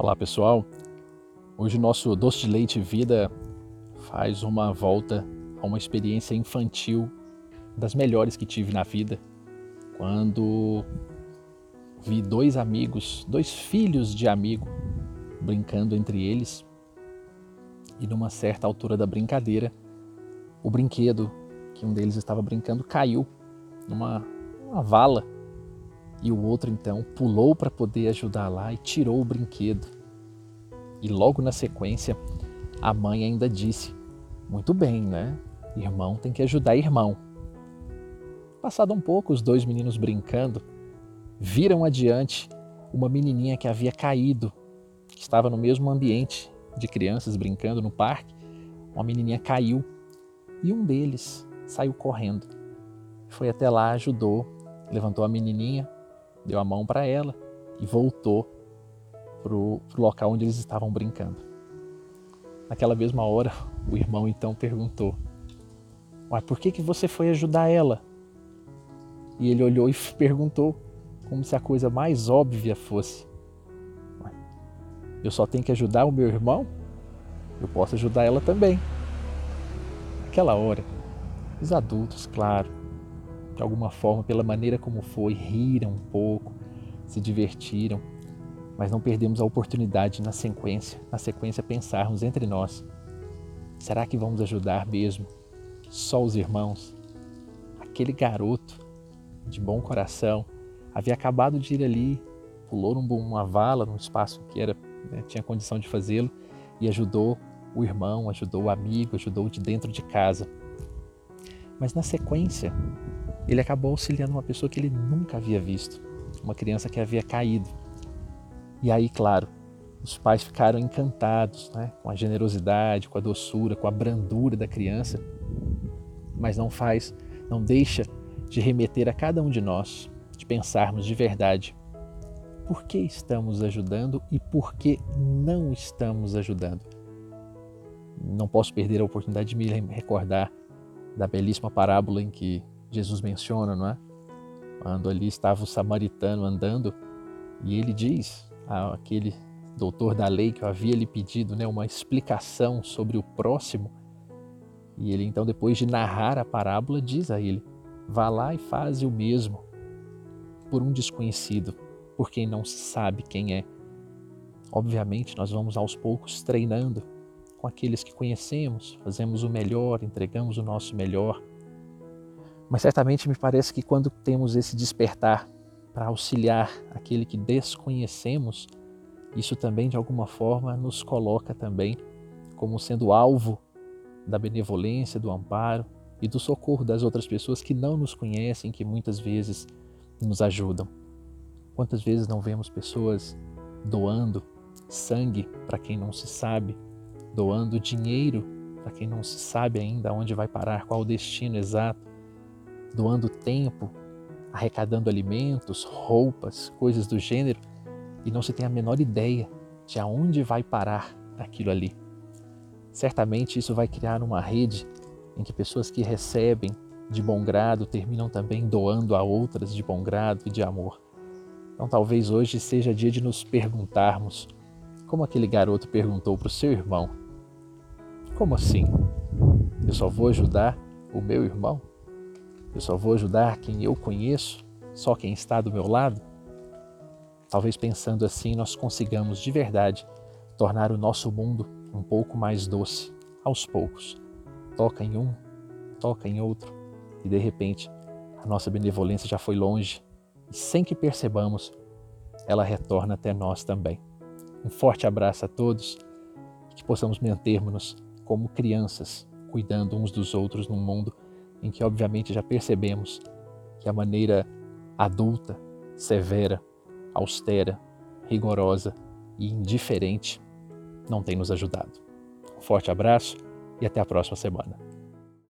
Olá pessoal, hoje o nosso Doce de Leite Vida faz uma volta a uma experiência infantil das melhores que tive na vida, quando vi dois amigos, dois filhos de amigo, brincando entre eles e numa certa altura da brincadeira, o brinquedo que um deles estava brincando caiu numa vala e o outro então pulou para poder ajudar lá e tirou o brinquedo. E logo na sequência, a mãe ainda disse: Muito bem, né? Irmão tem que ajudar irmão. Passado um pouco, os dois meninos brincando, viram adiante uma menininha que havia caído, que estava no mesmo ambiente de crianças brincando no parque. Uma menininha caiu e um deles saiu correndo. Foi até lá, ajudou, levantou a menininha, deu a mão para ela e voltou para o local onde eles estavam brincando. Naquela mesma hora, o irmão então perguntou: Mas por que, que você foi ajudar ela? E ele olhou e perguntou, como se a coisa mais óbvia fosse: Eu só tenho que ajudar o meu irmão? Eu posso ajudar ela também. Naquela hora, os adultos, claro, de alguma forma, pela maneira como foi, riram um pouco, se divertiram, mas não perdemos a oportunidade na sequência, na sequência pensarmos entre nós. Será que vamos ajudar mesmo só os irmãos? Aquele garoto de bom coração havia acabado de ir ali, pulou numa vala, num espaço que era né, tinha condição de fazê-lo e ajudou o irmão, ajudou o amigo, ajudou de dentro de casa. Mas na sequência, ele acabou auxiliando uma pessoa que ele nunca havia visto, uma criança que havia caído. E aí, claro, os pais ficaram encantados né, com a generosidade, com a doçura, com a brandura da criança, mas não faz, não deixa de remeter a cada um de nós, de pensarmos de verdade por que estamos ajudando e por que não estamos ajudando. Não posso perder a oportunidade de me recordar da belíssima parábola em que Jesus menciona, não é? Quando ali estava o samaritano andando e ele diz àquele doutor da lei que havia lhe pedido né, uma explicação sobre o próximo, e ele então, depois de narrar a parábola, diz a ele: vá lá e faze o mesmo por um desconhecido, por quem não se sabe quem é. Obviamente, nós vamos aos poucos treinando com aqueles que conhecemos, fazemos o melhor, entregamos o nosso melhor mas certamente me parece que quando temos esse despertar para auxiliar aquele que desconhecemos, isso também de alguma forma nos coloca também como sendo alvo da benevolência, do amparo e do socorro das outras pessoas que não nos conhecem, que muitas vezes nos ajudam. Quantas vezes não vemos pessoas doando sangue para quem não se sabe, doando dinheiro para quem não se sabe ainda onde vai parar, qual o destino exato, doando tempo, arrecadando alimentos, roupas, coisas do gênero, e não se tem a menor ideia de aonde vai parar aquilo ali. Certamente isso vai criar uma rede em que pessoas que recebem de bom grado terminam também doando a outras de bom grado e de amor. Então talvez hoje seja dia de nos perguntarmos, como aquele garoto perguntou para o seu irmão: Como assim? Eu só vou ajudar o meu irmão? Eu só vou ajudar quem eu conheço, só quem está do meu lado? Talvez pensando assim nós consigamos de verdade tornar o nosso mundo um pouco mais doce, aos poucos. Toca em um, toca em outro, e de repente a nossa benevolência já foi longe, e sem que percebamos, ela retorna até nós também. Um forte abraço a todos que possamos mantermos-nos como crianças, cuidando uns dos outros num mundo em que, obviamente, já percebemos que a maneira adulta, severa, austera, rigorosa e indiferente não tem nos ajudado. Um forte abraço e até a próxima semana.